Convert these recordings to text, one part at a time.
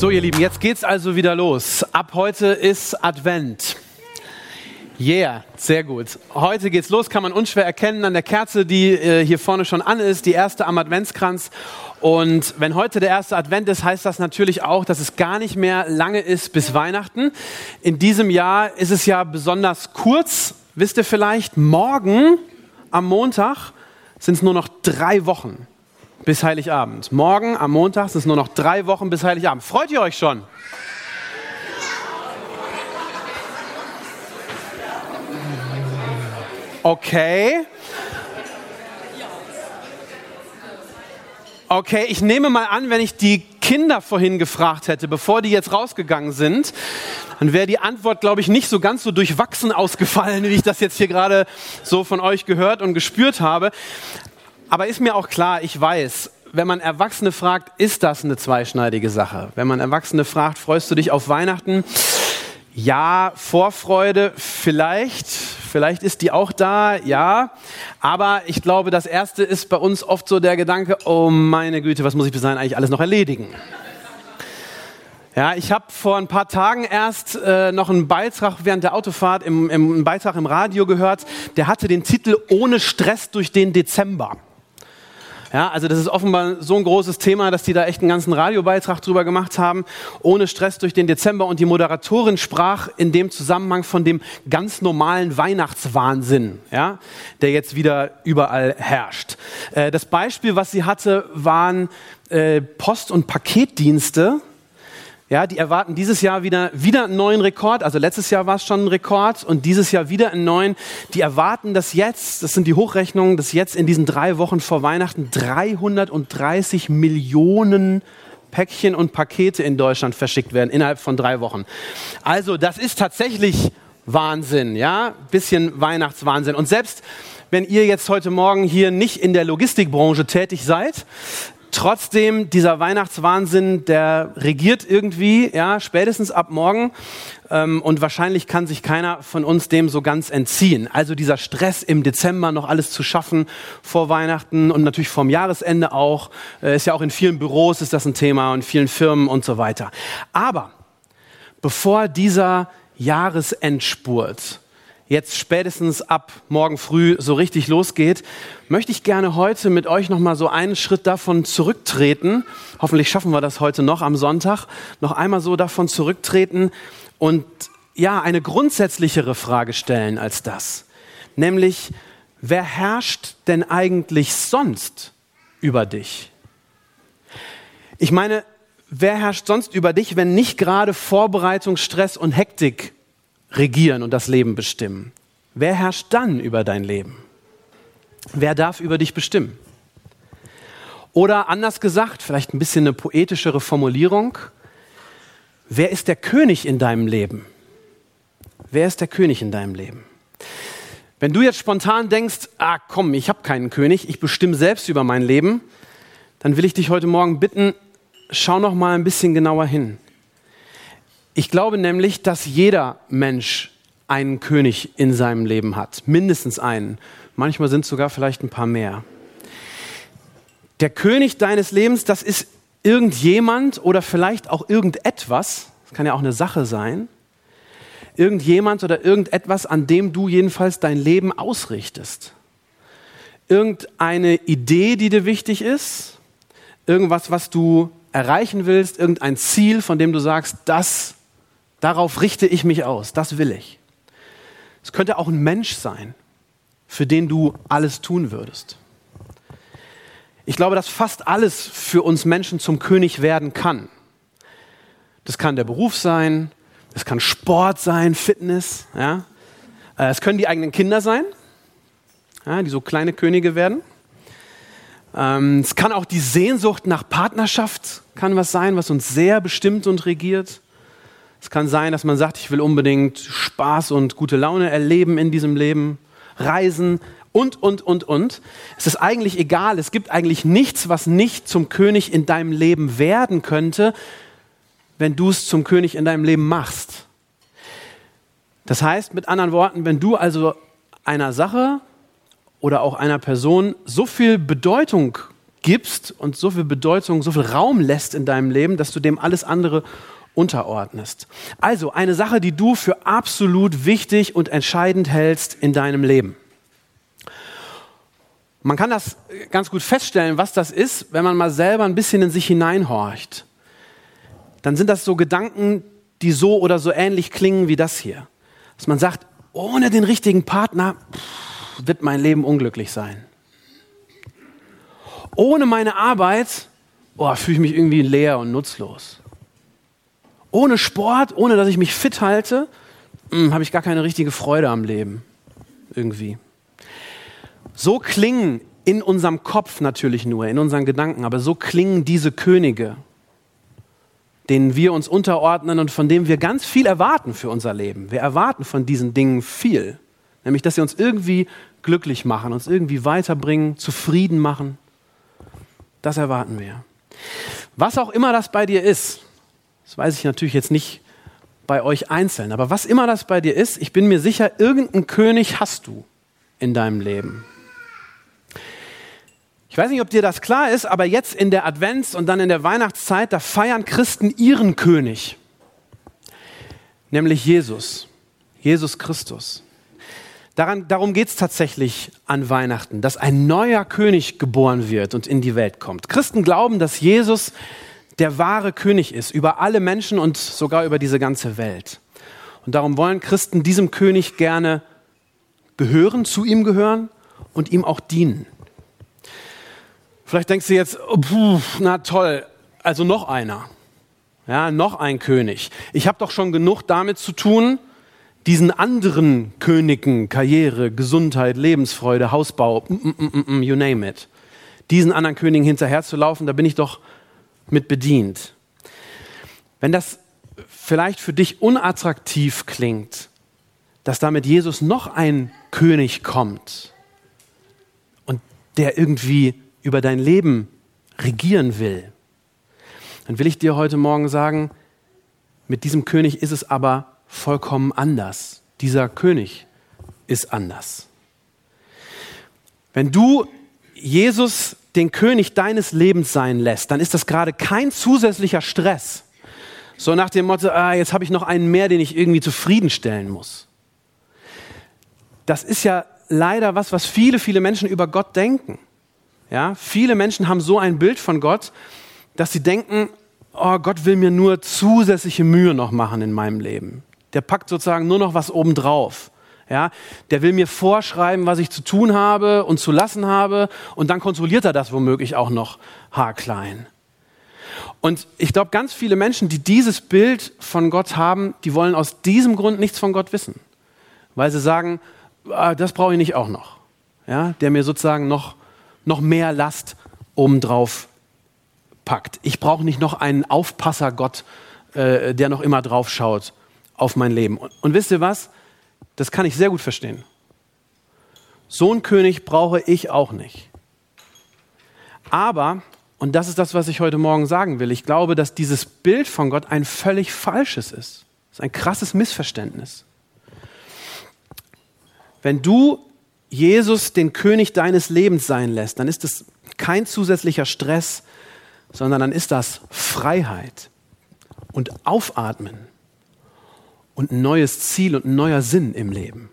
So, ihr Lieben, jetzt geht's also wieder los. Ab heute ist Advent. Yeah, sehr gut. Heute geht's los, kann man unschwer erkennen an der Kerze, die äh, hier vorne schon an ist, die erste am Adventskranz. Und wenn heute der erste Advent ist, heißt das natürlich auch, dass es gar nicht mehr lange ist bis Weihnachten. In diesem Jahr ist es ja besonders kurz. Wisst ihr vielleicht, morgen am Montag sind es nur noch drei Wochen bis Heiligabend. Morgen am Montag sind es nur noch drei Wochen bis Heiligabend. Freut ihr euch schon? Okay. Okay, ich nehme mal an, wenn ich die Kinder vorhin gefragt hätte, bevor die jetzt rausgegangen sind, dann wäre die Antwort, glaube ich, nicht so ganz so durchwachsen ausgefallen, wie ich das jetzt hier gerade so von euch gehört und gespürt habe. Aber ist mir auch klar, ich weiß, wenn man Erwachsene fragt, ist das eine zweischneidige Sache. Wenn man Erwachsene fragt, freust du dich auf Weihnachten? Ja, Vorfreude vielleicht, vielleicht ist die auch da, ja. Aber ich glaube, das Erste ist bei uns oft so der Gedanke, oh meine Güte, was muss ich bis dahin eigentlich alles noch erledigen? Ja, ich habe vor ein paar Tagen erst äh, noch einen Beitrag während der Autofahrt im, im einen Beitrag im Radio gehört, der hatte den Titel Ohne Stress durch den Dezember. Ja, also das ist offenbar so ein großes Thema, dass die da echt einen ganzen Radiobeitrag drüber gemacht haben, ohne Stress durch den Dezember. Und die Moderatorin sprach in dem Zusammenhang von dem ganz normalen Weihnachtswahnsinn, ja, der jetzt wieder überall herrscht. Äh, das Beispiel, was sie hatte, waren äh, Post- und Paketdienste, ja, die erwarten dieses Jahr wieder, wieder einen neuen Rekord. Also letztes Jahr war es schon ein Rekord und dieses Jahr wieder einen neuen. Die erwarten, dass jetzt, das sind die Hochrechnungen, dass jetzt in diesen drei Wochen vor Weihnachten 330 Millionen Päckchen und Pakete in Deutschland verschickt werden innerhalb von drei Wochen. Also das ist tatsächlich Wahnsinn, ja, bisschen Weihnachtswahnsinn. Und selbst wenn ihr jetzt heute Morgen hier nicht in der Logistikbranche tätig seid, Trotzdem, dieser Weihnachtswahnsinn, der regiert irgendwie, ja, spätestens ab morgen. Ähm, und wahrscheinlich kann sich keiner von uns dem so ganz entziehen. Also dieser Stress im Dezember noch alles zu schaffen vor Weihnachten und natürlich vorm Jahresende auch. Äh, ist ja auch in vielen Büros ist das ein Thema und vielen Firmen und so weiter. Aber bevor dieser Jahresendspurt jetzt spätestens ab morgen früh so richtig losgeht, möchte ich gerne heute mit euch noch mal so einen Schritt davon zurücktreten. Hoffentlich schaffen wir das heute noch am Sonntag. Noch einmal so davon zurücktreten und ja, eine grundsätzlichere Frage stellen als das. Nämlich, wer herrscht denn eigentlich sonst über dich? Ich meine, wer herrscht sonst über dich, wenn nicht gerade Vorbereitungsstress und Hektik regieren und das Leben bestimmen. Wer herrscht dann über dein Leben? Wer darf über dich bestimmen? Oder anders gesagt, vielleicht ein bisschen eine poetischere Formulierung, wer ist der König in deinem Leben? Wer ist der König in deinem Leben? Wenn du jetzt spontan denkst, ah komm, ich habe keinen König, ich bestimme selbst über mein Leben, dann will ich dich heute Morgen bitten, schau noch mal ein bisschen genauer hin. Ich glaube nämlich, dass jeder Mensch einen König in seinem Leben hat, mindestens einen. Manchmal sind es sogar vielleicht ein paar mehr. Der König deines Lebens, das ist irgendjemand oder vielleicht auch irgendetwas, das kann ja auch eine Sache sein, irgendjemand oder irgendetwas, an dem du jedenfalls dein Leben ausrichtest. Irgendeine Idee, die dir wichtig ist, irgendwas, was du erreichen willst, irgendein Ziel, von dem du sagst, das Darauf richte ich mich aus, das will ich. Es könnte auch ein Mensch sein, für den du alles tun würdest. Ich glaube, dass fast alles für uns Menschen zum König werden kann. Das kann der Beruf sein, das kann Sport sein, Fitness. Ja. Äh, es können die eigenen Kinder sein, ja, die so kleine Könige werden. Ähm, es kann auch die Sehnsucht nach Partnerschaft, kann was sein, was uns sehr bestimmt und regiert. Es kann sein, dass man sagt, ich will unbedingt Spaß und gute Laune erleben in diesem Leben, reisen und, und, und, und. Es ist eigentlich egal. Es gibt eigentlich nichts, was nicht zum König in deinem Leben werden könnte, wenn du es zum König in deinem Leben machst. Das heißt, mit anderen Worten, wenn du also einer Sache oder auch einer Person so viel Bedeutung gibst und so viel Bedeutung, so viel Raum lässt in deinem Leben, dass du dem alles andere unterordnest. Also eine Sache, die du für absolut wichtig und entscheidend hältst in deinem Leben. Man kann das ganz gut feststellen, was das ist, wenn man mal selber ein bisschen in sich hineinhorcht. Dann sind das so Gedanken, die so oder so ähnlich klingen wie das hier. Dass man sagt, ohne den richtigen Partner wird mein Leben unglücklich sein. Ohne meine Arbeit oh, fühle ich mich irgendwie leer und nutzlos. Ohne Sport, ohne dass ich mich fit halte, hm, habe ich gar keine richtige Freude am Leben. Irgendwie. So klingen in unserem Kopf natürlich nur, in unseren Gedanken, aber so klingen diese Könige, denen wir uns unterordnen und von denen wir ganz viel erwarten für unser Leben. Wir erwarten von diesen Dingen viel, nämlich dass sie uns irgendwie glücklich machen, uns irgendwie weiterbringen, zufrieden machen. Das erwarten wir. Was auch immer das bei dir ist, das weiß ich natürlich jetzt nicht bei euch einzeln, aber was immer das bei dir ist, ich bin mir sicher, irgendeinen König hast du in deinem Leben. Ich weiß nicht, ob dir das klar ist, aber jetzt in der Advents- und dann in der Weihnachtszeit, da feiern Christen ihren König, nämlich Jesus, Jesus Christus. Daran, darum geht es tatsächlich an Weihnachten, dass ein neuer König geboren wird und in die Welt kommt. Christen glauben, dass Jesus der wahre König ist über alle Menschen und sogar über diese ganze Welt. Und darum wollen Christen diesem König gerne gehören, zu ihm gehören und ihm auch dienen. Vielleicht denkst du jetzt, oh, puh, na toll, also noch einer. Ja, noch ein König. Ich habe doch schon genug damit zu tun, diesen anderen Königen, Karriere, Gesundheit, Lebensfreude, Hausbau, mm, mm, mm, you name it, diesen anderen Königen hinterherzulaufen, da bin ich doch mit bedient. Wenn das vielleicht für dich unattraktiv klingt, dass damit Jesus noch ein König kommt und der irgendwie über dein Leben regieren will, dann will ich dir heute Morgen sagen, mit diesem König ist es aber vollkommen anders. Dieser König ist anders. Wenn du Jesus den König deines Lebens sein lässt, dann ist das gerade kein zusätzlicher Stress. So nach dem Motto, ah, jetzt habe ich noch einen mehr, den ich irgendwie zufriedenstellen muss. Das ist ja leider was, was viele, viele Menschen über Gott denken. Ja, viele Menschen haben so ein Bild von Gott, dass sie denken, oh, Gott will mir nur zusätzliche Mühe noch machen in meinem Leben. Der packt sozusagen nur noch was obendrauf. Ja, der will mir vorschreiben, was ich zu tun habe und zu lassen habe, und dann kontrolliert er das womöglich auch noch haarklein. Und ich glaube, ganz viele Menschen, die dieses Bild von Gott haben, die wollen aus diesem Grund nichts von Gott wissen, weil sie sagen, ah, das brauche ich nicht auch noch. Ja, der mir sozusagen noch noch mehr Last obendrauf packt. Ich brauche nicht noch einen Aufpasser-Gott, äh, der noch immer drauf schaut auf mein Leben. Und, und wisst ihr was? Das kann ich sehr gut verstehen. So einen König brauche ich auch nicht. Aber, und das ist das, was ich heute Morgen sagen will, ich glaube, dass dieses Bild von Gott ein völlig falsches ist. Das ist ein krasses Missverständnis. Wenn du Jesus den König deines Lebens sein lässt, dann ist es kein zusätzlicher Stress, sondern dann ist das Freiheit und Aufatmen und ein neues Ziel und ein neuer Sinn im Leben.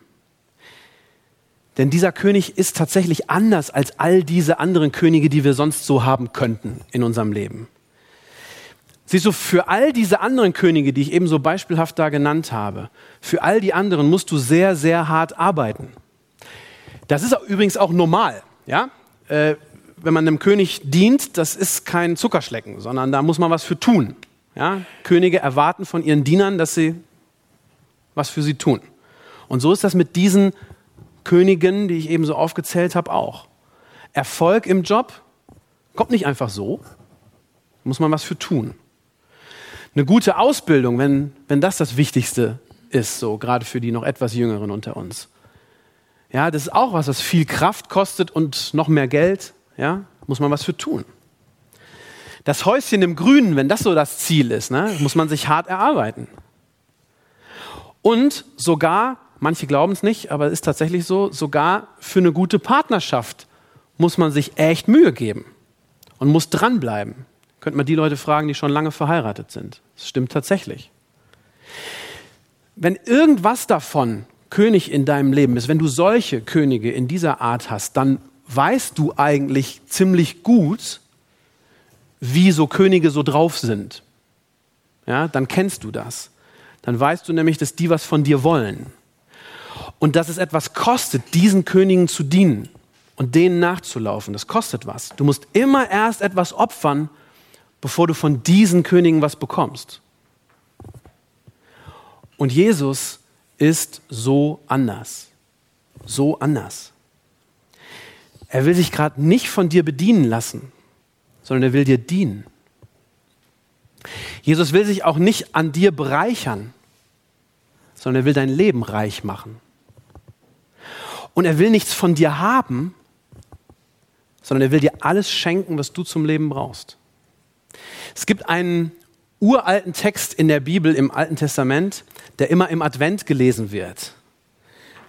Denn dieser König ist tatsächlich anders als all diese anderen Könige, die wir sonst so haben könnten in unserem Leben. Siehst du, für all diese anderen Könige, die ich eben so beispielhaft da genannt habe, für all die anderen musst du sehr, sehr hart arbeiten. Das ist übrigens auch normal. Ja? Äh, wenn man einem König dient, das ist kein Zuckerschlecken, sondern da muss man was für tun. Ja? Könige erwarten von ihren Dienern, dass sie was für sie tun. Und so ist das mit diesen Königen, die ich eben so aufgezählt habe, auch. Erfolg im Job kommt nicht einfach so, muss man was für tun. Eine gute Ausbildung, wenn, wenn das das Wichtigste ist, so gerade für die noch etwas Jüngeren unter uns. Ja, das ist auch was, was viel Kraft kostet und noch mehr Geld. Ja, muss man was für tun. Das Häuschen im Grünen, wenn das so das Ziel ist, ne, muss man sich hart erarbeiten. Und sogar, manche glauben es nicht, aber es ist tatsächlich so, sogar für eine gute Partnerschaft muss man sich echt Mühe geben und muss dranbleiben. Könnte man die Leute fragen, die schon lange verheiratet sind. Das stimmt tatsächlich. Wenn irgendwas davon König in deinem Leben ist, wenn du solche Könige in dieser Art hast, dann weißt du eigentlich ziemlich gut, wie so Könige so drauf sind. Ja, dann kennst du das. Dann weißt du nämlich, dass die was von dir wollen. Und dass es etwas kostet, diesen Königen zu dienen und denen nachzulaufen. Das kostet was. Du musst immer erst etwas opfern, bevor du von diesen Königen was bekommst. Und Jesus ist so anders. So anders. Er will sich gerade nicht von dir bedienen lassen, sondern er will dir dienen. Jesus will sich auch nicht an dir bereichern, sondern er will dein Leben reich machen. Und er will nichts von dir haben, sondern er will dir alles schenken, was du zum Leben brauchst. Es gibt einen uralten Text in der Bibel im Alten Testament, der immer im Advent gelesen wird.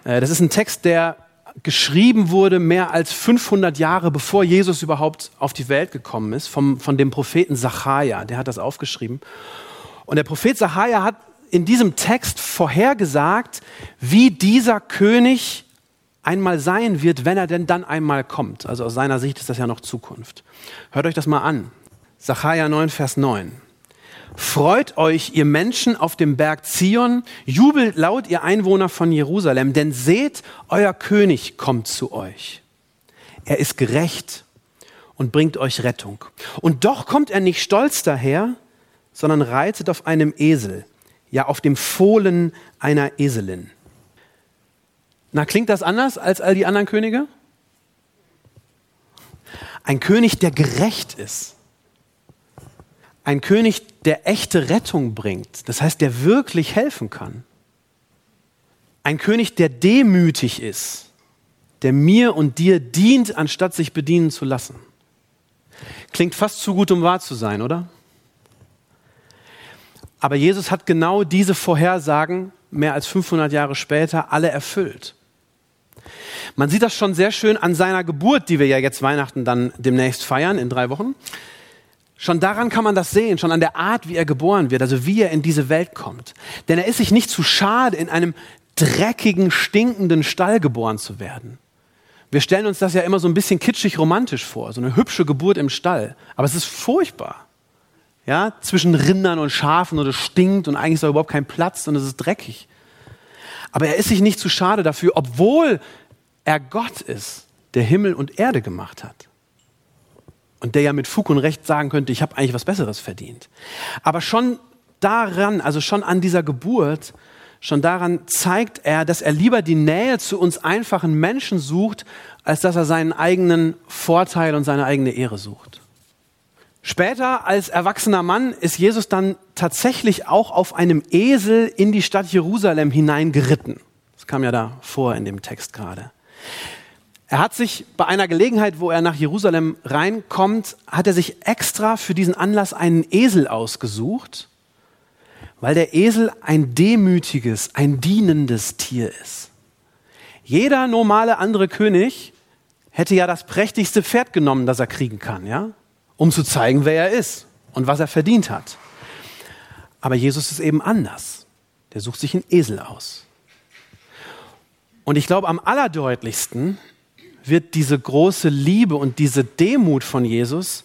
Äh, das ist ein Text, der geschrieben wurde mehr als 500 Jahre bevor Jesus überhaupt auf die Welt gekommen ist, vom, von dem Propheten Sacharja. Der hat das aufgeschrieben. Und der Prophet Sacharja hat in diesem Text vorhergesagt, wie dieser König einmal sein wird, wenn er denn dann einmal kommt. Also aus seiner Sicht ist das ja noch Zukunft. Hört euch das mal an. Sacharja 9, Vers 9. Freut euch, ihr Menschen auf dem Berg Zion, jubelt laut, ihr Einwohner von Jerusalem, denn seht, euer König kommt zu euch. Er ist gerecht und bringt euch Rettung. Und doch kommt er nicht stolz daher, sondern reitet auf einem Esel, ja auf dem Fohlen einer Eselin. Na, klingt das anders als all die anderen Könige? Ein König, der gerecht ist ein König, der echte Rettung bringt, das heißt, der wirklich helfen kann. Ein König, der demütig ist, der mir und dir dient, anstatt sich bedienen zu lassen. Klingt fast zu gut, um wahr zu sein, oder? Aber Jesus hat genau diese Vorhersagen mehr als 500 Jahre später alle erfüllt. Man sieht das schon sehr schön an seiner Geburt, die wir ja jetzt Weihnachten dann demnächst feiern, in drei Wochen. Schon daran kann man das sehen, schon an der Art, wie er geboren wird, also wie er in diese Welt kommt. Denn er ist sich nicht zu schade, in einem dreckigen, stinkenden Stall geboren zu werden. Wir stellen uns das ja immer so ein bisschen kitschig romantisch vor, so eine hübsche Geburt im Stall. Aber es ist furchtbar. Ja, zwischen Rindern und Schafen und es stinkt und eigentlich ist da überhaupt kein Platz und es ist dreckig. Aber er ist sich nicht zu schade dafür, obwohl er Gott ist, der Himmel und Erde gemacht hat und der ja mit Fug und Recht sagen könnte, ich habe eigentlich was Besseres verdient. Aber schon daran, also schon an dieser Geburt, schon daran zeigt er, dass er lieber die Nähe zu uns einfachen Menschen sucht, als dass er seinen eigenen Vorteil und seine eigene Ehre sucht. Später als erwachsener Mann ist Jesus dann tatsächlich auch auf einem Esel in die Stadt Jerusalem hineingeritten. Das kam ja da vor in dem Text gerade. Er hat sich bei einer Gelegenheit, wo er nach Jerusalem reinkommt, hat er sich extra für diesen Anlass einen Esel ausgesucht, weil der Esel ein demütiges, ein dienendes Tier ist. Jeder normale andere König hätte ja das prächtigste Pferd genommen, das er kriegen kann, ja, um zu zeigen, wer er ist und was er verdient hat. Aber Jesus ist eben anders. Der sucht sich einen Esel aus. Und ich glaube, am allerdeutlichsten wird diese große Liebe und diese Demut von Jesus,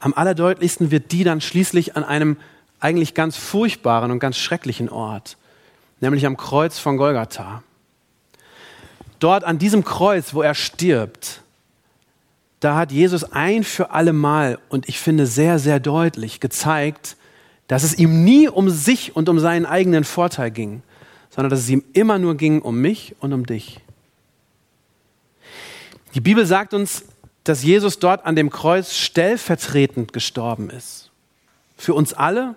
am allerdeutlichsten wird die dann schließlich an einem eigentlich ganz furchtbaren und ganz schrecklichen Ort, nämlich am Kreuz von Golgatha. Dort an diesem Kreuz, wo er stirbt, da hat Jesus ein für alle Mal und ich finde sehr, sehr deutlich gezeigt, dass es ihm nie um sich und um seinen eigenen Vorteil ging, sondern dass es ihm immer nur ging um mich und um dich. Die Bibel sagt uns, dass Jesus dort an dem Kreuz stellvertretend gestorben ist. Für uns alle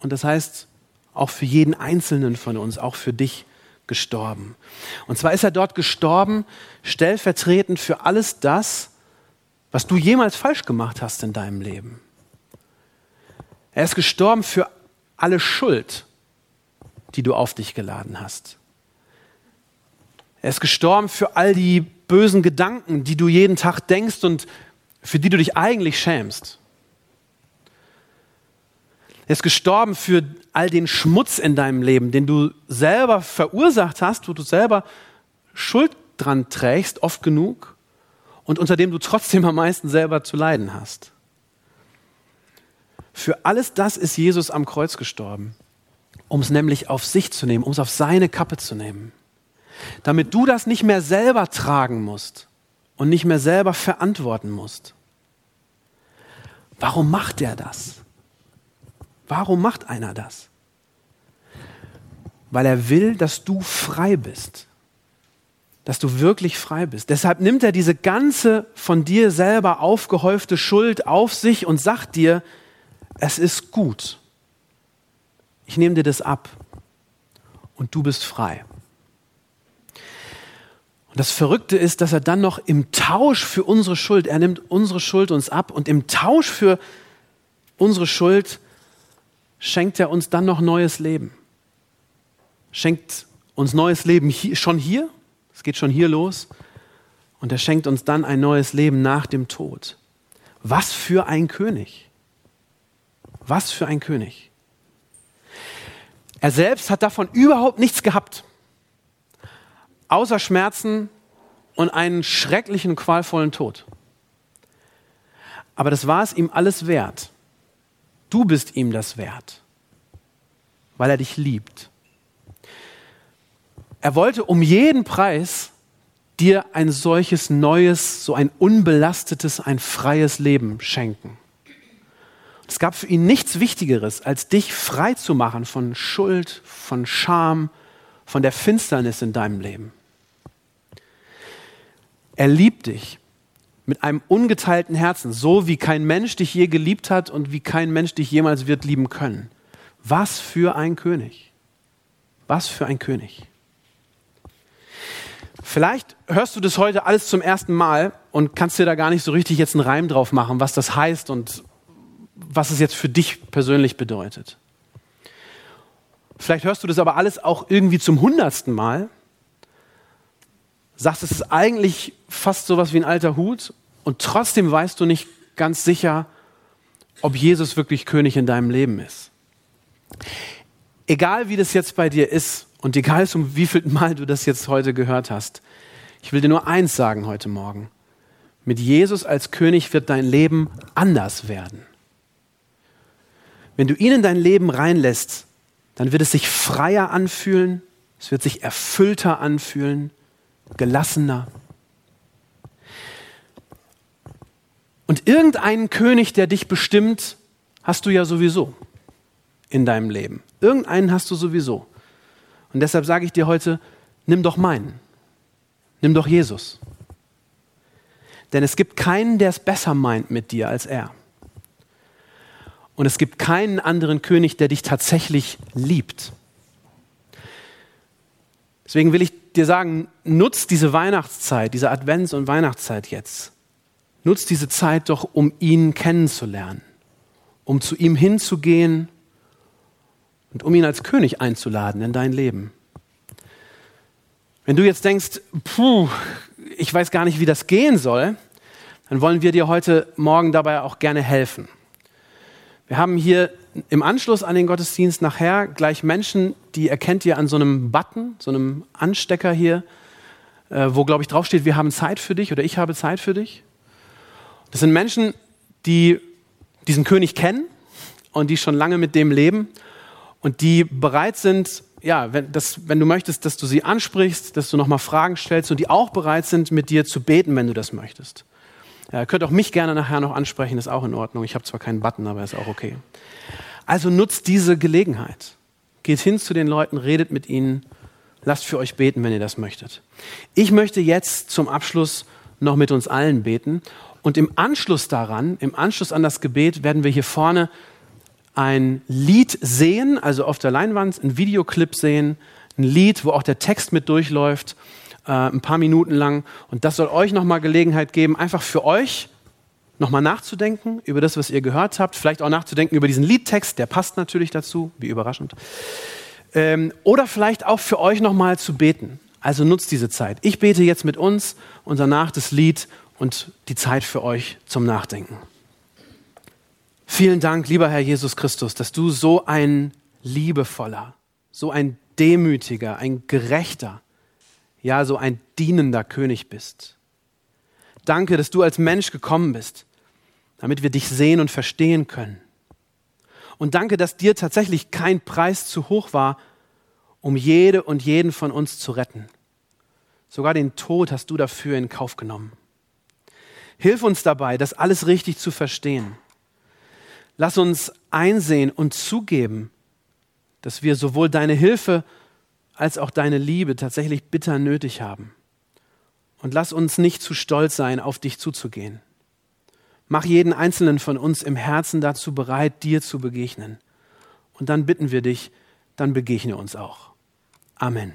und das heißt auch für jeden Einzelnen von uns, auch für dich gestorben. Und zwar ist er dort gestorben, stellvertretend für alles das, was du jemals falsch gemacht hast in deinem Leben. Er ist gestorben für alle Schuld, die du auf dich geladen hast. Er ist gestorben für all die bösen Gedanken, die du jeden Tag denkst und für die du dich eigentlich schämst. Er ist gestorben für all den Schmutz in deinem Leben, den du selber verursacht hast, wo du selber Schuld dran trägst, oft genug, und unter dem du trotzdem am meisten selber zu leiden hast. Für alles das ist Jesus am Kreuz gestorben, um es nämlich auf sich zu nehmen, um es auf seine Kappe zu nehmen. Damit du das nicht mehr selber tragen musst und nicht mehr selber verantworten musst. Warum macht er das? Warum macht einer das? Weil er will, dass du frei bist. Dass du wirklich frei bist. Deshalb nimmt er diese ganze von dir selber aufgehäufte Schuld auf sich und sagt dir, es ist gut. Ich nehme dir das ab und du bist frei. Und das Verrückte ist, dass er dann noch im Tausch für unsere Schuld, er nimmt unsere Schuld uns ab und im Tausch für unsere Schuld schenkt er uns dann noch neues Leben. Schenkt uns neues Leben hier, schon hier, es geht schon hier los, und er schenkt uns dann ein neues Leben nach dem Tod. Was für ein König. Was für ein König. Er selbst hat davon überhaupt nichts gehabt, außer Schmerzen und einen schrecklichen, qualvollen Tod. Aber das war es ihm alles wert Du bist ihm das wert, weil er dich liebt. Er wollte um jeden Preis dir ein solches neues, so ein unbelastetes, ein freies Leben schenken. Es gab für ihn nichts Wichtigeres, als dich frei zu machen von Schuld, von Scham, von der Finsternis in deinem Leben. Er liebt dich mit einem ungeteilten Herzen, so wie kein Mensch dich je geliebt hat und wie kein Mensch dich jemals wird lieben können. Was für ein König. Was für ein König. Vielleicht hörst du das heute alles zum ersten Mal und kannst dir da gar nicht so richtig jetzt einen Reim drauf machen, was das heißt und was es jetzt für dich persönlich bedeutet. Vielleicht hörst du das aber alles auch irgendwie zum hundertsten Mal sagst, es ist eigentlich fast sowas wie ein alter Hut und trotzdem weißt du nicht ganz sicher, ob Jesus wirklich König in deinem Leben ist. Egal wie das jetzt bei dir ist und egal um wie viel Mal du das jetzt heute gehört hast, ich will dir nur eins sagen heute Morgen. Mit Jesus als König wird dein Leben anders werden. Wenn du ihn in dein Leben reinlässt, dann wird es sich freier anfühlen, es wird sich erfüllter anfühlen, gelassener. Und irgendeinen König, der dich bestimmt, hast du ja sowieso in deinem Leben. Irgendeinen hast du sowieso. Und deshalb sage ich dir heute, nimm doch meinen. Nimm doch Jesus. Denn es gibt keinen, der es besser meint mit dir als er. Und es gibt keinen anderen König, der dich tatsächlich liebt. Deswegen will ich dir sagen, nutz diese Weihnachtszeit, diese Advents- und Weihnachtszeit jetzt. Nutz diese Zeit doch, um ihn kennenzulernen, um zu ihm hinzugehen und um ihn als König einzuladen in dein Leben. Wenn du jetzt denkst, puh, ich weiß gar nicht, wie das gehen soll, dann wollen wir dir heute Morgen dabei auch gerne helfen. Wir haben hier im Anschluss an den Gottesdienst nachher gleich Menschen, die erkennt ihr an so einem Button, so einem Anstecker hier, äh, wo, glaube ich, draufsteht, wir haben Zeit für dich oder ich habe Zeit für dich. Das sind Menschen, die diesen König kennen und die schon lange mit dem leben und die bereit sind, ja, wenn, das, wenn du möchtest, dass du sie ansprichst, dass du nochmal Fragen stellst und die auch bereit sind, mit dir zu beten, wenn du das möchtest. Ja, könnt auch mich gerne nachher noch ansprechen, ist auch in Ordnung. Ich habe zwar keinen Button, aber ist auch okay. Also nutzt diese Gelegenheit. Geht hin zu den Leuten, redet mit ihnen, lasst für euch beten, wenn ihr das möchtet. Ich möchte jetzt zum Abschluss noch mit uns allen beten. Und im Anschluss daran, im Anschluss an das Gebet, werden wir hier vorne ein Lied sehen, also auf der Leinwand, ein Videoclip sehen, ein Lied, wo auch der Text mit durchläuft, äh, ein paar Minuten lang. Und das soll euch nochmal Gelegenheit geben, einfach für euch nochmal nachzudenken über das, was ihr gehört habt, vielleicht auch nachzudenken über diesen Liedtext, der passt natürlich dazu, wie überraschend. Ähm, oder vielleicht auch für euch nochmal zu beten. Also nutzt diese Zeit. Ich bete jetzt mit uns und danach das Lied und die Zeit für euch zum Nachdenken. Vielen Dank, lieber Herr Jesus Christus, dass du so ein liebevoller, so ein demütiger, ein gerechter, ja, so ein dienender König bist. Danke, dass du als Mensch gekommen bist, damit wir dich sehen und verstehen können. Und danke, dass dir tatsächlich kein Preis zu hoch war, um jede und jeden von uns zu retten. Sogar den Tod hast du dafür in Kauf genommen. Hilf uns dabei, das alles richtig zu verstehen. Lass uns einsehen und zugeben, dass wir sowohl deine Hilfe als auch deine Liebe tatsächlich bitter nötig haben. Und lass uns nicht zu stolz sein, auf dich zuzugehen. Mach jeden einzelnen von uns im Herzen dazu bereit, dir zu begegnen. Und dann bitten wir dich, dann begegne uns auch. Amen.